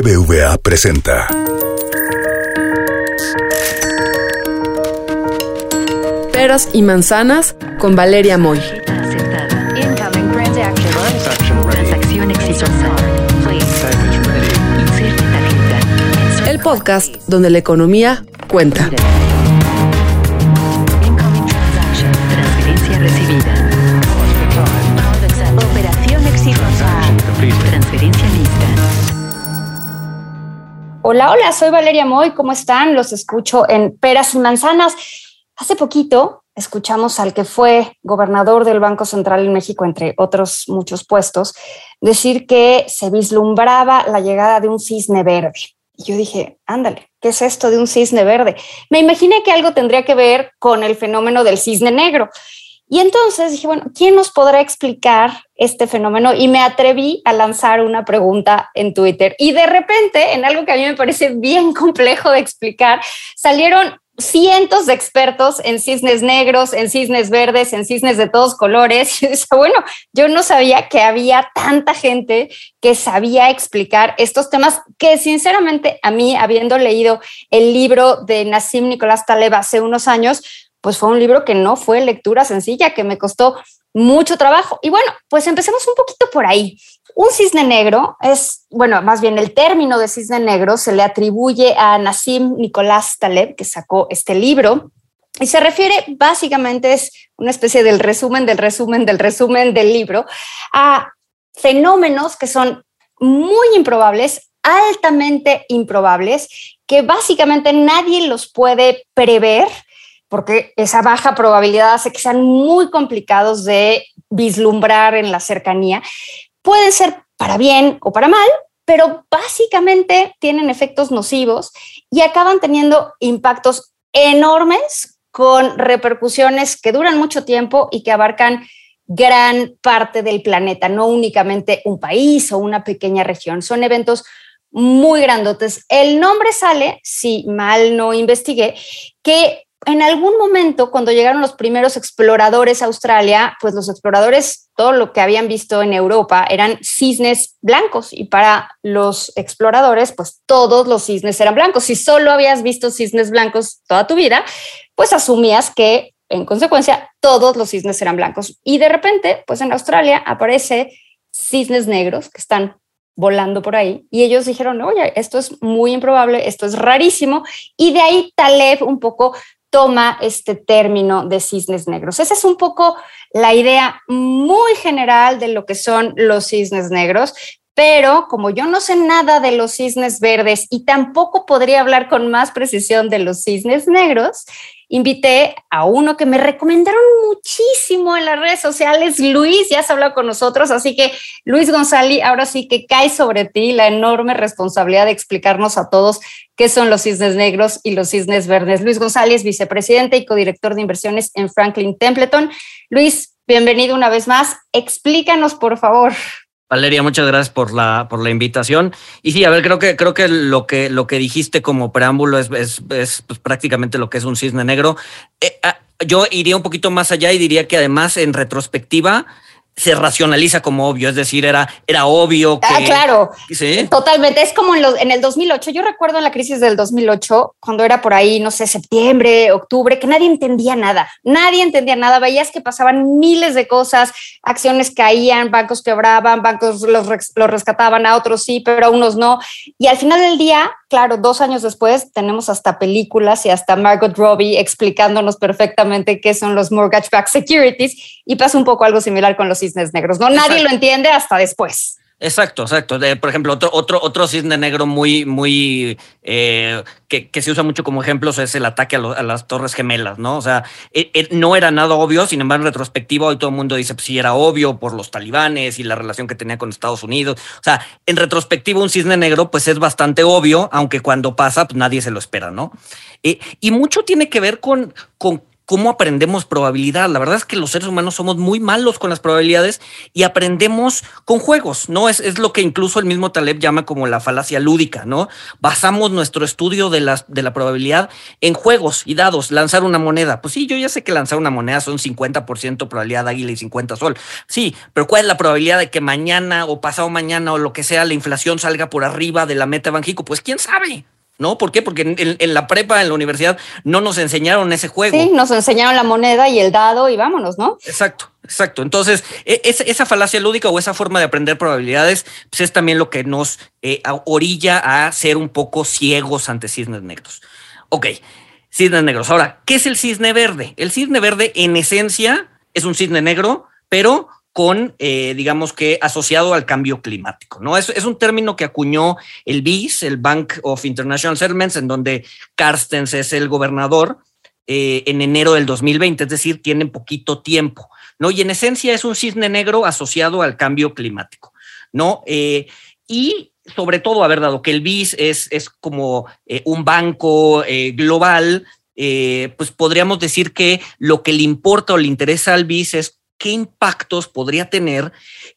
BBVA presenta. Peras y manzanas con Valeria Moy. El podcast donde la economía cuenta. Hola, hola, soy Valeria Moy. ¿Cómo están? Los escucho en Peras y Manzanas. Hace poquito escuchamos al que fue gobernador del Banco Central en México, entre otros muchos puestos, decir que se vislumbraba la llegada de un cisne verde. Y yo dije, ándale, ¿qué es esto de un cisne verde? Me imaginé que algo tendría que ver con el fenómeno del cisne negro. Y entonces dije, bueno, ¿quién nos podrá explicar este fenómeno? Y me atreví a lanzar una pregunta en Twitter. Y de repente, en algo que a mí me parece bien complejo de explicar, salieron cientos de expertos en cisnes negros, en cisnes verdes, en cisnes de todos colores. Y bueno, yo no sabía que había tanta gente que sabía explicar estos temas que sinceramente a mí, habiendo leído el libro de Nassim Nicolás Taleb hace unos años, pues fue un libro que no fue lectura sencilla, que me costó mucho trabajo. Y bueno, pues empecemos un poquito por ahí. Un cisne negro es, bueno, más bien el término de cisne negro se le atribuye a Nassim Nicolás Taleb, que sacó este libro, y se refiere básicamente, es una especie del resumen, del resumen, del resumen del libro, a fenómenos que son muy improbables, altamente improbables, que básicamente nadie los puede prever porque esa baja probabilidad hace que sean muy complicados de vislumbrar en la cercanía. Pueden ser para bien o para mal, pero básicamente tienen efectos nocivos y acaban teniendo impactos enormes con repercusiones que duran mucho tiempo y que abarcan gran parte del planeta, no únicamente un país o una pequeña región. Son eventos muy grandotes. El nombre sale, si mal no investigué, que en algún momento, cuando llegaron los primeros exploradores a Australia, pues los exploradores, todo lo que habían visto en Europa eran cisnes blancos y para los exploradores, pues todos los cisnes eran blancos. Si solo habías visto cisnes blancos toda tu vida, pues asumías que en consecuencia todos los cisnes eran blancos. Y de repente, pues en Australia aparece cisnes negros que están volando por ahí y ellos dijeron, oye, esto es muy improbable, esto es rarísimo y de ahí Taleb un poco toma este término de cisnes negros. Esa es un poco la idea muy general de lo que son los cisnes negros, pero como yo no sé nada de los cisnes verdes y tampoco podría hablar con más precisión de los cisnes negros, invité a uno que me recomendaron muchísimo en las redes sociales, Luis, ya has hablado con nosotros, así que Luis González, ahora sí que cae sobre ti la enorme responsabilidad de explicarnos a todos qué son los cisnes negros y los cisnes verdes. Luis González, vicepresidente y codirector de inversiones en Franklin Templeton. Luis, bienvenido una vez más. Explícanos, por favor. Valeria, muchas gracias por la, por la invitación. Y sí, a ver, creo que, creo que lo que lo que dijiste como preámbulo es, es, es pues, prácticamente lo que es un cisne negro. Eh, ah, yo iría un poquito más allá y diría que además en retrospectiva se racionaliza como obvio, es decir, era, era obvio que... Ah, claro, ¿sí? totalmente. Es como en, los, en el 2008, yo recuerdo en la crisis del 2008, cuando era por ahí, no sé, septiembre, octubre, que nadie entendía nada, nadie entendía nada, veías que pasaban miles de cosas, acciones caían, bancos quebraban, bancos los, los rescataban, a otros sí, pero a unos no. Y al final del día, claro, dos años después tenemos hasta películas y hasta Margot Robbie explicándonos perfectamente qué son los mortgage-backed securities y pasa un poco algo similar con los cisnes negros. No, nadie lo entiende hasta después. Exacto, exacto. Por ejemplo, otro, otro, otro cisne negro muy, muy eh, que, que, se usa mucho como ejemplos es el ataque a, las Torres Gemelas, ¿no? O sea, eh, eh, no era nada obvio, sin embargo, en retrospectiva, hoy todo el mundo dice, pues sí, era obvio por los talibanes y la relación que tenía con Estados Unidos. O sea, en retrospectiva, un cisne negro, pues es bastante obvio, aunque cuando pasa, pues nadie se lo espera, ¿no? y mucho tiene que ver con, con cómo aprendemos probabilidad. La verdad es que los seres humanos somos muy malos con las probabilidades y aprendemos con juegos, ¿no? Es, es lo que incluso el mismo Taleb llama como la falacia lúdica, ¿no? Basamos nuestro estudio de la, de la probabilidad en juegos y dados. Lanzar una moneda. Pues sí, yo ya sé que lanzar una moneda son 50% probabilidad águila y 50 sol. Sí, pero ¿cuál es la probabilidad de que mañana o pasado mañana o lo que sea la inflación salga por arriba de la meta Banjico? Pues quién sabe. ¿No? ¿Por qué? Porque en, la prepa, en la universidad, no nos enseñaron ese juego. Sí, nos enseñaron la moneda y el dado y vámonos, ¿no? Exacto, exacto. Entonces, e, esa falacia lúdica o esa forma de aprender probabilidades, pues es también lo que nos eh, orilla a ser un poco ciegos ante cisnes negros. Ok, cisnes negros. Ahora, ¿qué es el cisne verde? El cisne verde, en esencia, es un cisne negro, pero con, eh, digamos que, asociado al cambio climático. ¿no? Es, un término que acuñó el BIS, el Bank of International Settlements, en donde Carstens es el gobernador eh, en enero del 2020, es decir, tienen poquito tiempo. ¿no? Y en esencia es un cisne negro asociado al cambio climático. ¿no? Eh, y sobre todo, haber dado que el BIS es, es como un banco global, pues podríamos decir que lo que le importa o le interesa al BIS es qué impactos podría tener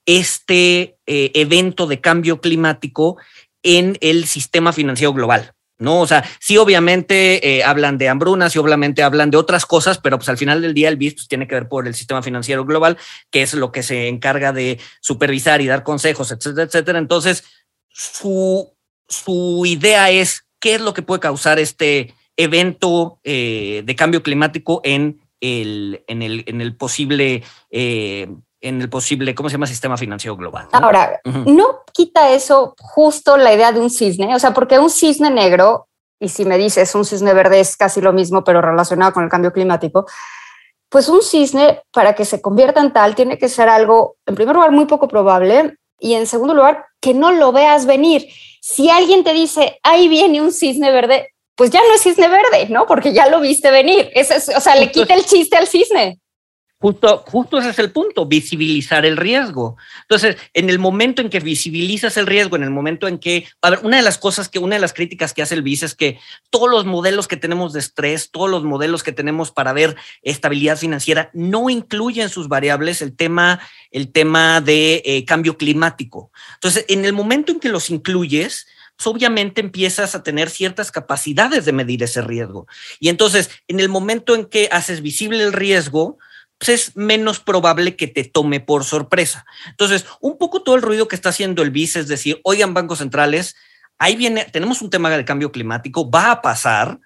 este eh, evento de cambio climático en el sistema financiero global. ¿no? O sea, sí, obviamente eh, hablan de hambrunas y obviamente hablan de otras cosas, pero pues al final del día el BIS pues, tiene que ver por el sistema financiero global, que es lo que se encarga de supervisar y dar consejos, etcétera, etcétera. Entonces, su, su idea es qué es lo que puede causar este evento eh, de cambio climático en el, en, el, en el posible... Eh, en el posible, ¿cómo se llama? Sistema financiero global. Ahora, ¿no quita eso justo la idea de un cisne? O sea, porque un cisne negro, y si me dices un cisne verde es casi lo mismo, pero relacionado con el cambio climático, pues un cisne, para que se convierta en tal, tiene que ser algo, en primer lugar, muy poco probable, y en segundo lugar, que no lo veas venir. Si alguien te dice, ahí viene un cisne verde, pues ya no es cisne verde, ¿no? Porque ya lo viste venir. o sea, le quita el chiste al cisne. Justo, justo ese es el punto, visibilizar el riesgo. Entonces, en el momento en que visibilizas el riesgo, en el momento en que, a ver, una de las cosas que, una de las críticas que hace el BIS es que todos los modelos que tenemos de estrés, todos los modelos que tenemos para ver estabilidad financiera, no incluyen sus variables el tema, el tema de eh, cambio climático. Entonces, en el momento en que los incluyes, obviamente empiezas a tener ciertas capacidades de medir ese riesgo. Y entonces, en el momento en que haces visible el riesgo, pues es menos probable que te tome por sorpresa. Entonces, un poco todo el ruido que está haciendo el BIS es decir, oigan, bancos centrales, ahí viene, tenemos un tema de cambio climático, va a pasar,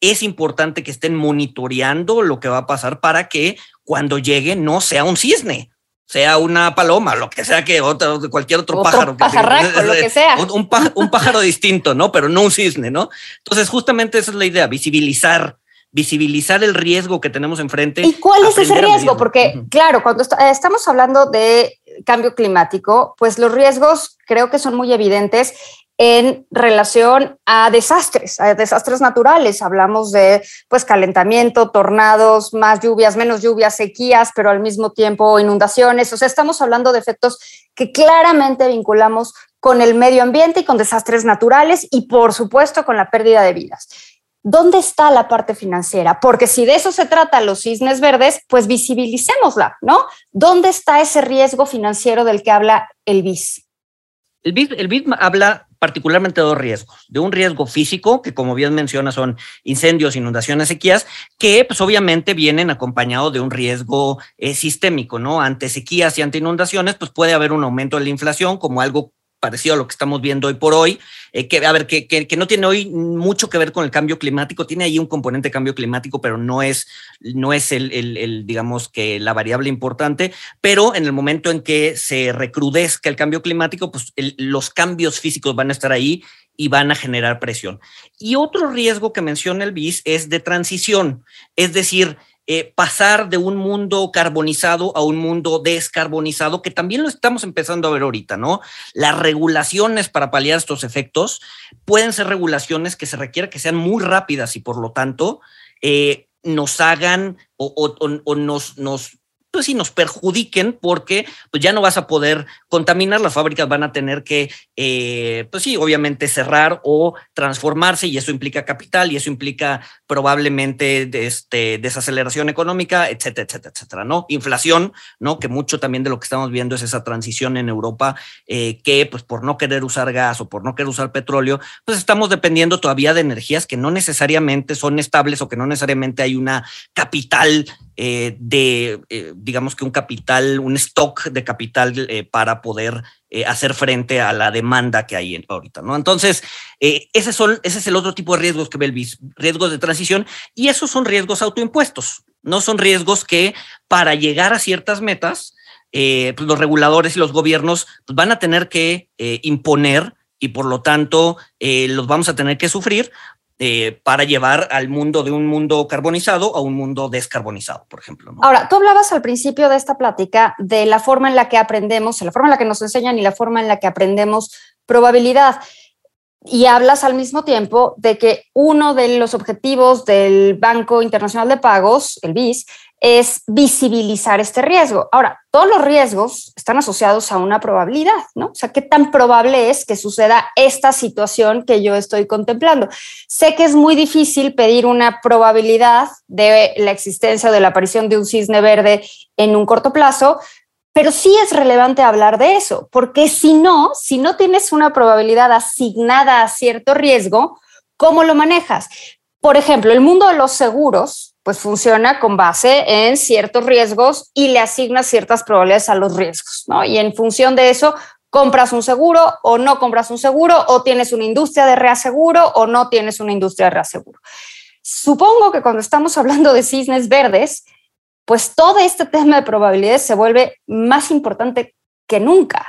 es importante que estén monitoreando lo que va a pasar para que cuando llegue no sea un cisne, sea una paloma, lo que sea que otro, cualquier otro, pájaro. Que lo que sea. Un, un, pájaro distinto, ¿no? Pero no un cisne, ¿no? Entonces, justamente esa es la idea, visibilizar visibilizar el riesgo que tenemos enfrente. ¿Y cuál es ese riesgo? Porque, claro, cuando estamos hablando de cambio climático, pues los riesgos creo que son muy evidentes en relación a desastres, a desastres naturales. Hablamos de pues calentamiento, tornados, más lluvias, menos lluvias, sequías, pero al mismo tiempo inundaciones. O sea, estamos hablando de efectos que claramente vinculamos con el medio ambiente y con desastres naturales y por supuesto con la pérdida de vidas. ¿Dónde está la parte financiera? Porque si de eso se trata los cisnes verdes, pues visibilicémosla, ¿no? ¿Dónde está ese riesgo financiero del que habla el BIS? El BIS, el BIS habla particularmente dos riesgos. De un riesgo físico, que como bien menciona son incendios, inundaciones, sequías, que pues obviamente vienen acompañados de un riesgo eh, sistémico, ¿no? Ante sequías y ante inundaciones, pues puede haber un aumento de la inflación como algo parecido a lo que estamos viendo hoy por hoy, eh, que a ver, que, que, no tiene hoy mucho que ver con el cambio climático, tiene ahí un componente de cambio climático, pero no es, no es el, digamos que la variable importante, pero en el momento en que se recrudezca el cambio climático, pues los cambios físicos van a estar ahí y van a generar presión. Y otro riesgo que menciona el BIS es de transición, es decir, eh, pasar de un mundo carbonizado a un mundo descarbonizado, que también lo estamos empezando a ver ahorita, ¿no? Las regulaciones para paliar estos efectos pueden ser regulaciones que se requiera que sean muy rápidas y por lo tanto eh, nos hagan o, nos, nos pues sí nos perjudiquen porque pues ya no vas a poder contaminar, las fábricas van a tener que, eh, pues sí, obviamente cerrar o transformarse y eso implica capital y eso implica probablemente este, desaceleración económica, etcétera, etcétera, etcétera, ¿no? Inflación, ¿no? Que mucho también de lo que estamos viendo es esa transición en Europa eh, que pues por no querer usar gas o por no querer usar petróleo, pues estamos dependiendo todavía de energías que no necesariamente son estables o que no necesariamente hay una capital eh, de, eh, digamos que un capital, un stock de capital eh, para poder hacer frente a la demanda que hay ahorita, ¿no? Entonces, ese, son, ese es el otro tipo de riesgos que ve el BIS, riesgos de transición, y esos son riesgos autoimpuestos, no son riesgos que para llegar a ciertas metas, pues los reguladores y los gobiernos pues van a tener que imponer y por lo tanto los vamos a tener que sufrir eh, para llevar al mundo de un mundo carbonizado a un mundo descarbonizado, por ejemplo. Ahora, tú hablabas al principio de esta plática de la forma en la que aprendemos, la forma en la que nos enseñan y la forma en la que aprendemos probabilidad. Y hablas al mismo tiempo de que uno de los objetivos del Banco Internacional de Pagos, el BIS, es visibilizar este riesgo. Ahora, todos los riesgos están asociados a una probabilidad, ¿no? O sea, ¿qué tan probable es que suceda esta situación que yo estoy contemplando? Sé que es muy difícil pedir una probabilidad de la existencia o de la aparición de un cisne verde en un corto plazo, pero sí es relevante hablar de eso, porque si no, si no tienes una probabilidad asignada a cierto riesgo, ¿cómo lo manejas? Por ejemplo, el mundo de los seguros pues funciona con base en ciertos riesgos y le asigna ciertas probabilidades a los riesgos, ¿no? Y en función de eso, compras un seguro o no compras un seguro, o tienes una industria de reaseguro o no tienes una industria de reaseguro. Supongo que cuando estamos hablando de cisnes verdes, pues todo este tema de probabilidades se vuelve más importante que nunca.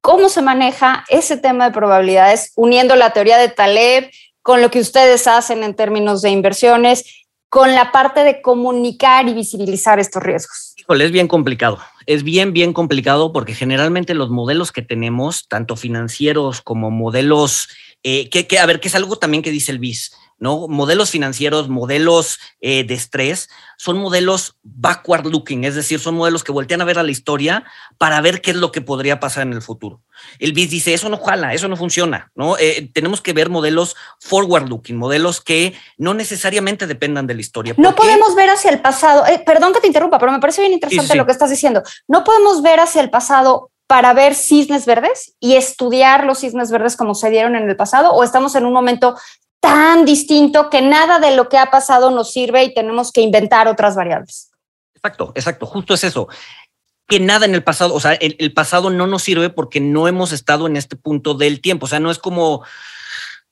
¿Cómo se maneja ese tema de probabilidades uniendo la teoría de Taleb con lo que ustedes hacen en términos de inversiones con la parte de comunicar y visibilizar estos riesgos? Híjole, es bien complicado. Es bien, bien complicado porque generalmente los modelos que tenemos, tanto financieros como modelos, eh, que, a ver, que es algo también que dice el BIS, ¿no? Modelos financieros, modelos eh, de estrés, son modelos backward looking, es decir, son modelos que voltean a ver a la historia para ver qué es lo que podría pasar en el futuro. El BIS dice, eso no jala, eso no funciona, ¿no? Eh, tenemos que ver modelos forward looking, modelos que no necesariamente dependan de la historia. No podemos ver hacia el pasado, eh, perdón que te interrumpa, pero me parece bien interesante lo que estás diciendo. No podemos ver hacia el pasado para ver cisnes verdes y estudiar los cisnes verdes como se dieron en el pasado o estamos en un momento tan distinto que nada de lo que ha pasado nos sirve y tenemos que inventar otras variables. Exacto, exacto, justo es eso. Que nada en el pasado, o sea, el, pasado no nos sirve porque no hemos estado en este punto del tiempo. O sea, no es como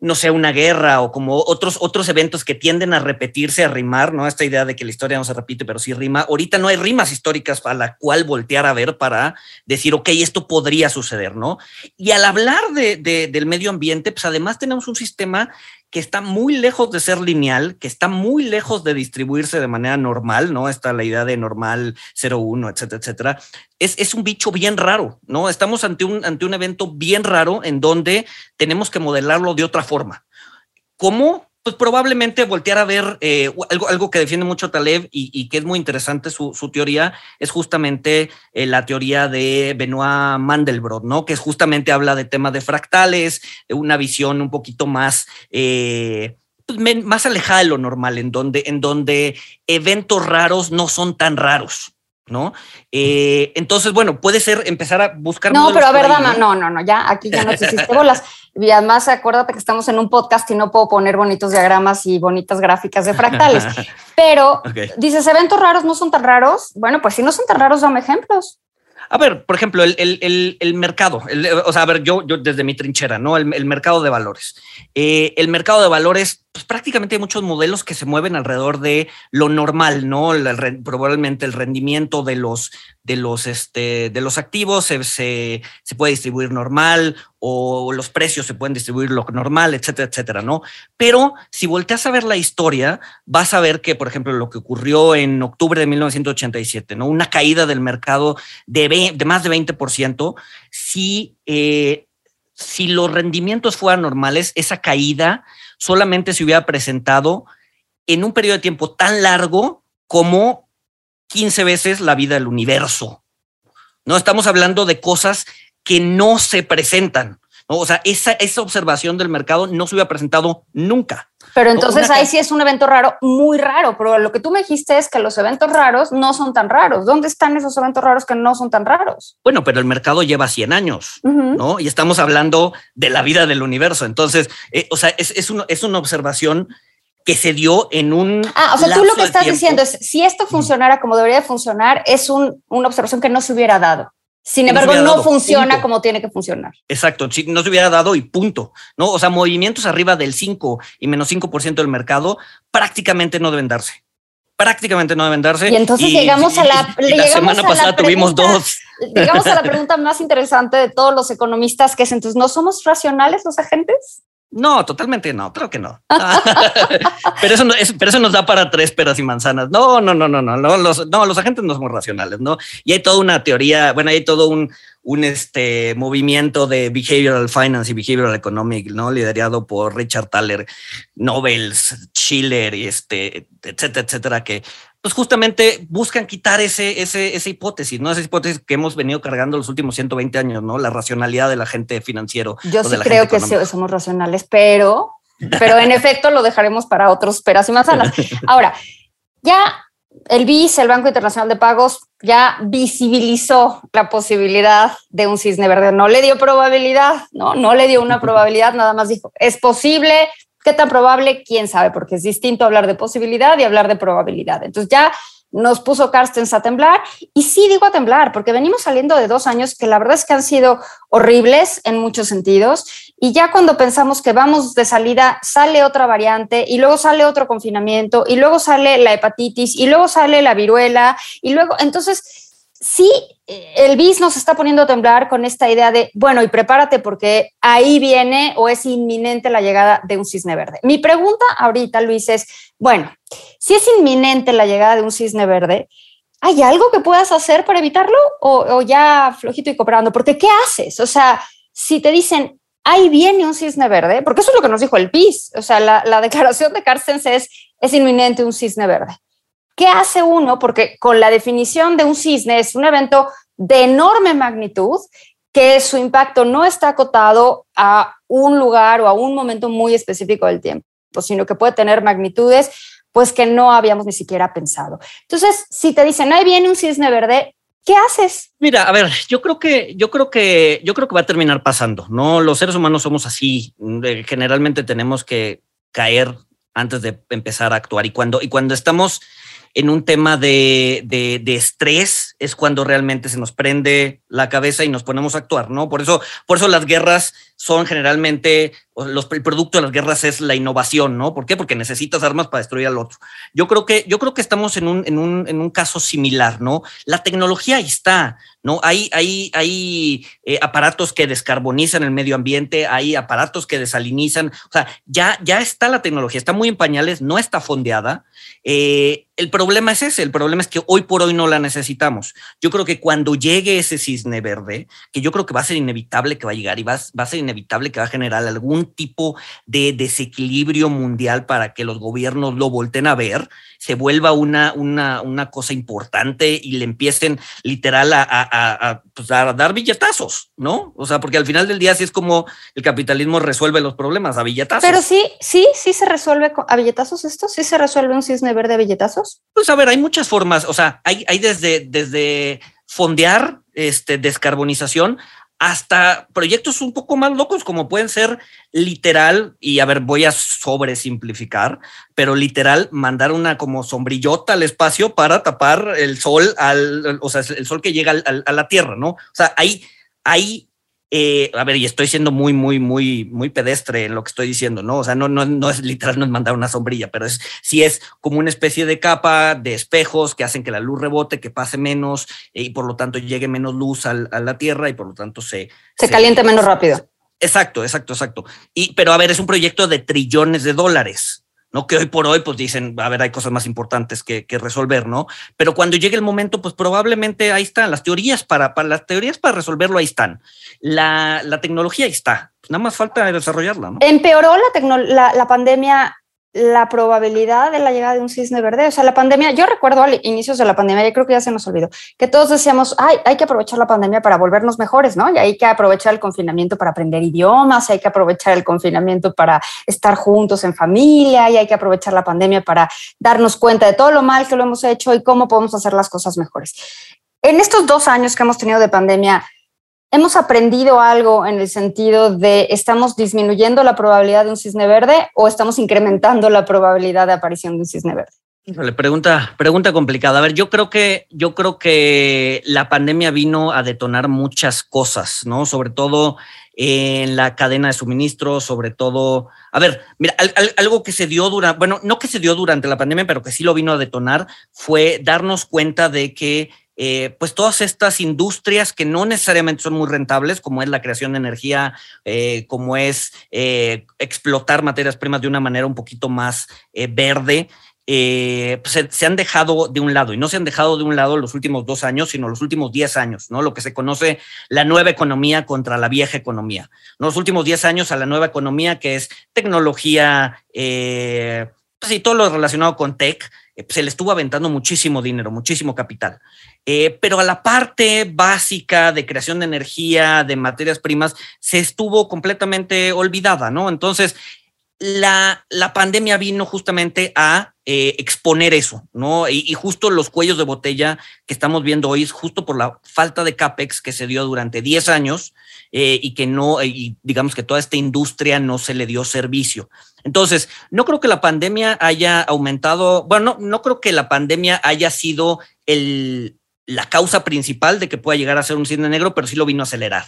no sé, una guerra o como otros, otros eventos que tienden a repetirse, a rimar, ¿no? Esta idea de que la historia no se repite, pero sí rima. Ahorita no hay rimas históricas a la cual voltear a ver para decir, ok, esto podría suceder, ¿no? Y al hablar de, del medio ambiente, pues además tenemos un sistema que está muy lejos de ser lineal, que está muy lejos de distribuirse de manera normal, ¿no? Está la idea de normal 0,1, etcétera, etcétera. Es, es, un bicho bien raro, ¿no? Estamos ante un, ante un evento bien raro en donde tenemos que modelarlo de otra forma. ¿Cómo? Pues probablemente voltear a ver eh, algo, algo que defiende mucho Taleb y, que es muy interesante su, teoría, es justamente eh, la teoría de Benoit Mandelbrot, ¿no? Que justamente habla de temas de fractales, una visión un poquito más... Eh, pues, más alejada de lo normal, en donde, en donde eventos raros no son tan raros, ¿no? Eh, entonces, bueno, puede ser empezar a buscar. No, pero a ver, Dama, ¿no? no, no, ya aquí ya no te hiciste bolas. Y además, acuérdate que estamos en un podcast y no puedo poner bonitos diagramas y bonitas gráficas de fractales. Pero dices, eventos raros no son tan raros. Bueno, pues si no son tan raros, dame ejemplos. A ver, por ejemplo, el, el, el, mercado, o sea, a ver, yo, yo desde mi trinchera, ¿no? El, mercado de valores. Eh, el mercado de valores, pues prácticamente hay muchos modelos que se mueven alrededor de lo normal, ¿no? probablemente el rendimiento de los, de los, este, de los activos se, se, puede distribuir normal o los precios se pueden distribuir lo normal, etcétera, etcétera, ¿no? Pero si volteas a ver la historia, vas a ver que, por ejemplo, lo que ocurrió en octubre de 1987, ¿no? Una caída del mercado de, de más de 20%, si, eh, si los rendimientos fueran normales, esa caída solamente se hubiera presentado en un periodo de tiempo tan largo como 15 veces la vida del universo. No estamos hablando de cosas que no se presentan. O sea, esa, esa observación del mercado no se hubiera presentado nunca. Pero entonces ahí sí es un evento raro, muy raro, pero lo que tú me dijiste es que los eventos raros no son tan raros. ¿Dónde están esos eventos raros que no son tan raros? Bueno, pero el mercado lleva 100 años, uh -huh. ¿no? Y estamos hablando de la vida del universo. Entonces, eh, o sea, es, es, un, es, una observación que se dio en un... Ah, o sea, tú lo que estás diciendo es, si esto funcionara como debería funcionar, es un, una observación que no se hubiera dado. Sin embargo, no, funciona punto. como tiene que funcionar. Exacto, si no se hubiera dado y punto, ¿no? O sea, movimientos arriba del 5 y menos 5% del mercado prácticamente no deben darse. Prácticamente no deben darse. Y entonces y, llegamos a la. Y, y la semana pasada tuvimos dos. Llegamos a la pregunta más interesante de todos los economistas, que es entonces, ¿no somos racionales los agentes? No, totalmente no, creo que no. pero, eso pero eso nos da para tres peras y manzanas. No, no, no, no, no, no, los, no, los agentes no somos racionales, ¿no? Y hay toda una teoría, bueno, hay todo un, un este, movimiento de behavioral finance y behavioral economic, ¿no? Liderado por Richard Thaler, Nobels, Schiller, y este, etcétera, etcétera, que pues justamente buscan quitar ese, ese, esa hipótesis, ¿no? Esa hipótesis que hemos venido cargando los últimos 120 años, ¿no? La racionalidad del agente financiero. Yo sí creo que sí, somos racionales, pero, pero en efecto lo dejaremos para otros peras y manzanas. Ahora, ya el BIS, el Banco Internacional de Pagos, ya visibilizó la posibilidad de un cisne verde. No le dio probabilidad, ¿no? No le dio una probabilidad, nada más dijo, es posible, ¿Qué tan probable? ¿Quién sabe? Porque es distinto hablar de posibilidad y hablar de probabilidad. Entonces ya nos puso Carstens a temblar y sí digo a temblar porque venimos saliendo de dos años que la verdad es que han sido horribles en muchos sentidos y ya cuando pensamos que vamos de salida sale otra variante y luego sale otro confinamiento y luego sale la hepatitis y luego sale la viruela y luego entonces sí, el BIS nos está poniendo a temblar con esta idea de, bueno, y prepárate porque ahí viene o es inminente la llegada de un cisne verde. Mi pregunta ahorita, Luis, es, bueno, si es inminente la llegada de un cisne verde, ¿hay algo que puedas hacer para evitarlo o, ya flojito y cooperando? Porque ¿qué haces? O sea, si te dicen, ahí viene un cisne verde, porque eso es lo que nos dijo el BIS, o sea, la, la declaración de Carstens es, es inminente un cisne verde. ¿Qué hace uno? Porque con la definición de un cisne es un evento de enorme magnitud que su impacto no está acotado a un lugar o a un momento muy específico del tiempo, sino que puede tener magnitudes pues que no habíamos ni siquiera pensado. Entonces, si te dicen, ahí viene un cisne verde, ¿qué haces? Mira, a ver, yo creo que, yo creo que, yo creo que va a terminar pasando, ¿no? Los seres humanos somos así, generalmente tenemos que caer antes de empezar a actuar y cuando, y cuando estamos en un tema de, de, de, estrés es cuando realmente se nos prende la cabeza y nos ponemos a actuar, ¿no? Por eso, por eso las guerras son generalmente, los, el producto de las guerras es la innovación, ¿no? ¿Por qué? Porque necesitas armas para destruir al otro. Yo creo que, yo creo que estamos en un, en un, en un caso similar, ¿no? La tecnología ahí está, ¿no? Hay, hay, hay eh, aparatos que descarbonizan el medio ambiente, hay aparatos que desalinizan, o sea, ya, ya está la tecnología, está muy en pañales, no está fondeada. Eh, el problema es ese, el problema es que hoy por hoy no la necesitamos. Yo creo que cuando llegue ese cisne verde, que yo creo que va a ser inevitable que va a llegar y va, va a ser inevitable que va a generar algún tipo de desequilibrio mundial para que los gobiernos lo volten a ver, se vuelva una, una, una cosa importante y le empiecen literal a, a, a, pues a, dar billetazos, ¿no? O sea, porque al final del día sí es como el capitalismo resuelve los problemas a billetazos. Pero sí, sí, sí se resuelve a billetazos esto, sí se resuelve un cisne verde a billetazos. Pues a ver, hay muchas formas, o sea, hay, hay desde, desde fondear, este, descarbonización, hasta proyectos un poco más locos como pueden ser literal, y a ver, voy a sobresimplificar, pero literal mandar una como sombrillota al espacio para tapar el sol, al, o sea, el sol que llega al, al, a la Tierra, ¿no? O sea, hay, hay eh, a ver, y estoy siendo muy, muy, muy, muy pedestre en lo que estoy diciendo, ¿no? O sea, no, no, no es literal, no es mandar una sombrilla, pero es sí es como una especie de capa de espejos que hacen que la luz rebote, que pase menos eh, y por lo tanto llegue menos luz al, a la Tierra y por lo tanto se... Se, se caliente menos rápido. Exacto, exacto, exacto. Y, pero a ver, es un proyecto de trillones de dólares. ¿No? Que hoy por hoy, pues dicen, a ver, hay cosas más importantes que, que, resolver, ¿no? Pero cuando llegue el momento, pues probablemente ahí están las teorías para, para las teorías para resolverlo, ahí están. La, la tecnología ahí está. Nada más falta desarrollarla, ¿no? Empeoró la, la, la pandemia la probabilidad de la llegada de un cisne verde. O sea, la pandemia, yo recuerdo al inicios de la pandemia, yo creo que ya se nos olvidó, que todos decíamos, Ay, hay que aprovechar la pandemia para volvernos mejores, ¿no? Y hay que aprovechar el confinamiento para aprender idiomas, hay que aprovechar el confinamiento para estar juntos en familia, y hay que aprovechar la pandemia para darnos cuenta de todo lo mal que lo hemos hecho y cómo podemos hacer las cosas mejores. En estos dos años que hemos tenido de pandemia, ¿Hemos aprendido algo en el sentido de estamos disminuyendo la probabilidad de un cisne verde o estamos incrementando la probabilidad de aparición de un cisne verde? Pregunta, pregunta complicada. A ver, yo creo que yo creo que la pandemia vino a detonar muchas cosas, ¿no? Sobre todo en la cadena de suministro, sobre todo. A ver, mira, algo que se dio durante, bueno, no que se dio durante la pandemia, pero que sí lo vino a detonar, fue darnos cuenta de que eh, pues todas estas industrias que no necesariamente son muy rentables, como es la creación de energía, eh, como es eh, explotar materias primas de una manera un poquito más verde, pues se, han dejado de un lado y no se han dejado de un lado los últimos dos años, sino los últimos diez años, ¿no? Lo que se conoce la nueva economía contra la vieja economía. Los últimos diez años a la nueva economía, que es tecnología, pues y todo lo relacionado con tech, se le estuvo aventando muchísimo dinero, muchísimo capital. Eh, pero a la parte básica de creación de energía, de materias primas, se estuvo completamente olvidada, ¿no? Entonces, la, pandemia vino justamente a eh, exponer eso, ¿no? Y, justo los cuellos de botella que estamos viendo hoy es justo por la falta de CAPEX que se dio durante 10 años eh, y que no, y digamos que toda esta industria no se le dio servicio. Entonces, no creo que la pandemia haya aumentado, bueno, no, no creo que la pandemia haya sido la causa principal de que pueda llegar a ser un cisne negro, pero sí lo vino a acelerar.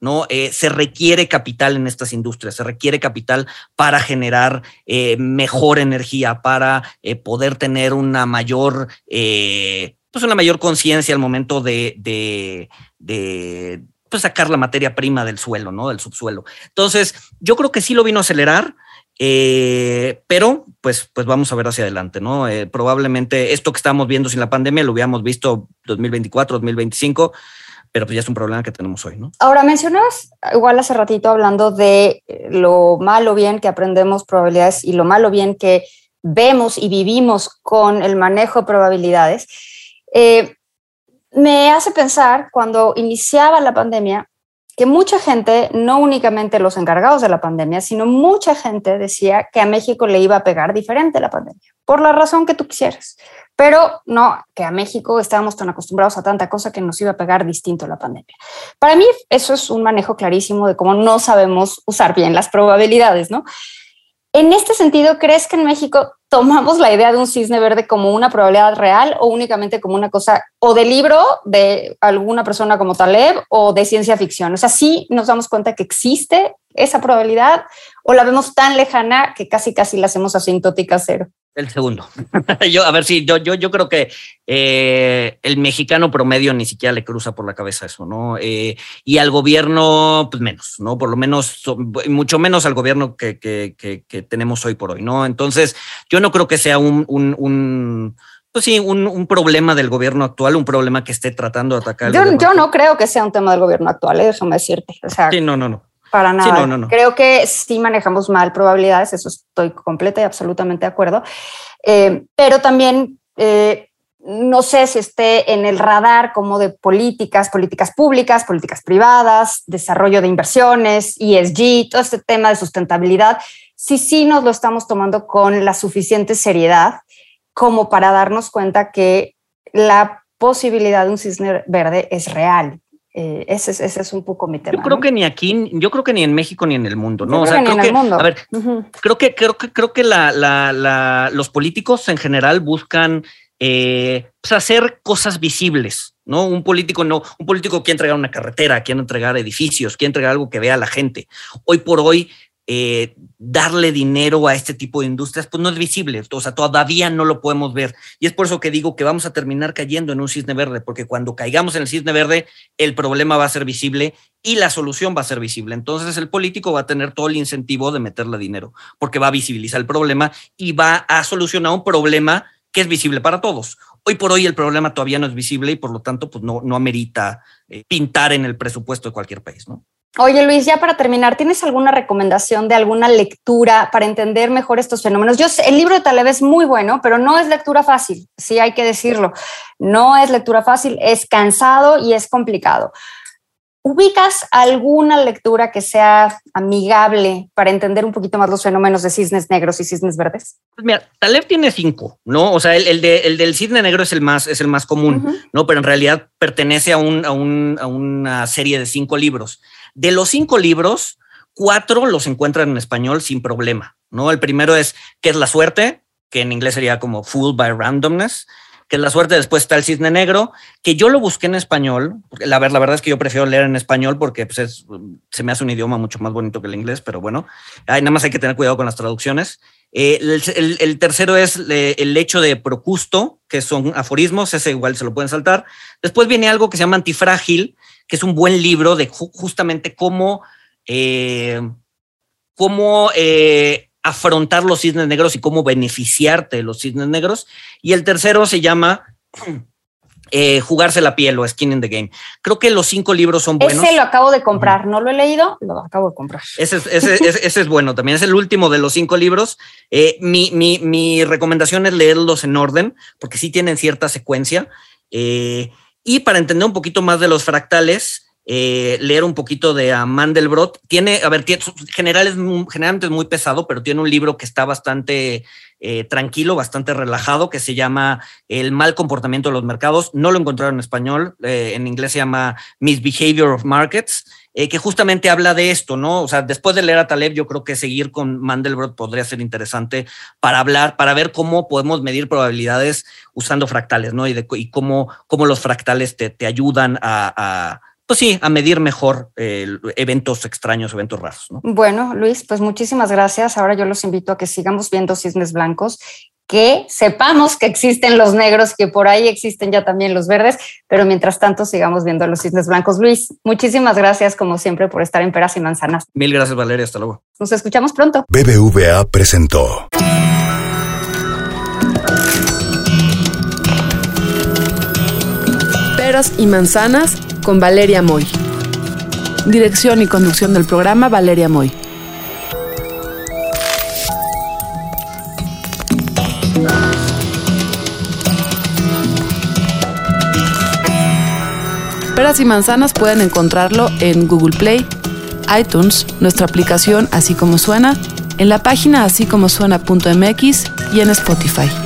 ¿No? Eh, se requiere capital en estas industrias, se requiere capital para generar eh, mejor energía, para eh, poder tener una mayor, pues una mayor conciencia al momento de, de, pues sacar la materia prima del suelo, ¿no? Del subsuelo. Entonces, yo creo que sí lo vino a acelerar. Pero pues, pues vamos a ver hacia adelante, ¿no? Probablemente esto que estamos viendo sin la pandemia lo hubiéramos visto 2024, 2025, pero pues ya es un problema que tenemos hoy, ¿no? Ahora mencionas, igual hace ratito hablando de eh, lo malo bien que aprendemos probabilidades y lo malo bien que vemos y vivimos con el manejo de probabilidades. me hace pensar cuando iniciaba la pandemia, que mucha gente, no únicamente los encargados de la pandemia, sino mucha gente decía que a México le iba a pegar diferente la pandemia, por la razón que tú quisieras. Pero no, que a México estábamos tan acostumbrados a tanta cosa que nos iba a pegar distinto la pandemia. Para mí eso es un manejo clarísimo de cómo no sabemos usar bien las probabilidades, ¿no? En este sentido, ¿crees que en México tomamos la idea de un cisne verde como una probabilidad real o únicamente como una cosa o de libro de alguna persona como Taleb o de ciencia ficción? O sea, sí nos damos cuenta que existe esa probabilidad o la vemos tan lejana que casi casi la hacemos asintótica cero. El segundo. yo, a ver, sí, yo, yo, yo creo que eh, el mexicano promedio ni siquiera le cruza por la cabeza eso, ¿no? Eh, y al gobierno, pues menos, ¿no? Por lo menos, mucho menos al gobierno que, que, que, tenemos hoy por hoy, ¿no? Entonces, yo no creo que sea un, un, un pues sí, un, un, problema del gobierno actual, un problema que esté tratando de atacar. Yo, yo no creo que sea un tema del gobierno actual, ¿eh? déjame decirte. O sea, sí, no, no, no. Para nada. Creo que sí manejamos mal probabilidades, eso estoy completa y absolutamente de acuerdo. Eh, pero también eh, no sé si esté en el radar como de políticas, políticas públicas, políticas privadas, desarrollo de inversiones, ESG, todo este tema de sustentabilidad, si sí nos lo estamos tomando con la suficiente seriedad como para darnos cuenta que la posibilidad de un cisne verde es real eh, ese, es un poco mi tema. Yo creo que ni aquí, yo creo que ni en México ni en el mundo, ¿no? o sea, creo que, a ver, creo que, creo que, creo que la, los políticos en general buscan eh, pues, hacer cosas visibles, ¿no? Un político no, un político quiere entregar una carretera, quiere entregar edificios, quiere entregar algo que vea a la gente. Hoy por hoy, eh, darle dinero a este tipo de industrias, pues no es visible, o sea, todavía no lo podemos ver. Y es por eso que digo que vamos a terminar cayendo en un cisne verde, porque cuando caigamos en el cisne verde, el problema va a ser visible y la solución va a ser visible. Entonces el político va a tener todo el incentivo de meterle dinero, porque va a visibilizar el problema y va a solucionar un problema que es visible para todos. Hoy por hoy el problema todavía no es visible y por lo tanto pues no, no amerita eh, pintar en el presupuesto de cualquier país, ¿no? Oye Luis, ya para terminar, ¿tienes alguna recomendación de alguna lectura para entender mejor estos fenómenos? Yo sé, el libro de Taleb es muy bueno, pero no es lectura fácil, sí hay que decirlo. No es lectura fácil, es cansado y es complicado. ¿Ubicas alguna lectura que sea amigable para entender un poquito más los fenómenos de cisnes negros y cisnes verdes? Pues mira, Taleb tiene cinco, ¿no? O sea, el, del cisne negro es el más, es el más común, ¿no? Pero en realidad pertenece a, un, a, un, a una serie de cinco libros. De los cinco libros, cuatro los encuentran en español sin problema, ¿no? El primero es ¿Qué es la suerte? que en inglés sería como Fooled by Randomness que la suerte después está el cisne negro, que yo lo busqué en español. La, la verdad es que yo prefiero leer en español porque pues, se me hace un idioma mucho más bonito que el inglés, pero bueno, nada más hay que tener cuidado con las traducciones. Eh, el, tercero es eh, el hecho de Procusto, que son aforismos, ese igual se lo pueden saltar. Después viene algo que se llama Antifrágil, que es un buen libro de justamente cómo, eh, cómo afrontar los cisnes negros y cómo beneficiarte de los cisnes negros. Y el tercero se llama eh, Jugarse la piel o Skin in the Game. Creo que los cinco libros son buenos. Ese lo acabo de comprar, no lo he leído, lo acabo de comprar. Ese es, ese, es bueno también, es el último de los cinco libros. Eh, mi, mi, mi, recomendación es leerlos en orden, porque sí tienen cierta secuencia. Eh, y para entender un poquito más de los fractales, eh, leer un poquito de Mandelbrot. Tiene, a ver, general es generalmente es muy pesado, pero tiene un libro que está bastante eh, tranquilo, bastante relajado, que se llama El mal comportamiento de los mercados. No lo encontraron en español, eh, en inglés se llama Misbehavior of Markets. que justamente habla de esto, ¿no? O sea, después de leer a Taleb, yo creo que seguir con Mandelbrot podría ser interesante para hablar, para ver cómo podemos medir probabilidades usando fractales, ¿no? Y, de, y cómo, cómo los fractales te, te ayudan a pues sí, a medir mejor eh, eventos extraños, eventos raros. Bueno, Luis, pues muchísimas gracias. Ahora yo los invito a que sigamos viendo cisnes blancos, que sepamos que existen los negros, que por ahí existen ya también los verdes, pero mientras tanto sigamos viendo los cisnes blancos. Luis, muchísimas gracias como siempre por estar en Peras y Manzanas. Mil gracias, Valeria. Hasta luego. Nos escuchamos pronto. BBVA presentó. Peras y Manzanas con Valeria Moy. Dirección y conducción del programa Valeria Moy. Peras y manzanas pueden encontrarlo en Google Play, iTunes, nuestra aplicación Así como suena, en la página así como suena.mx y en Spotify.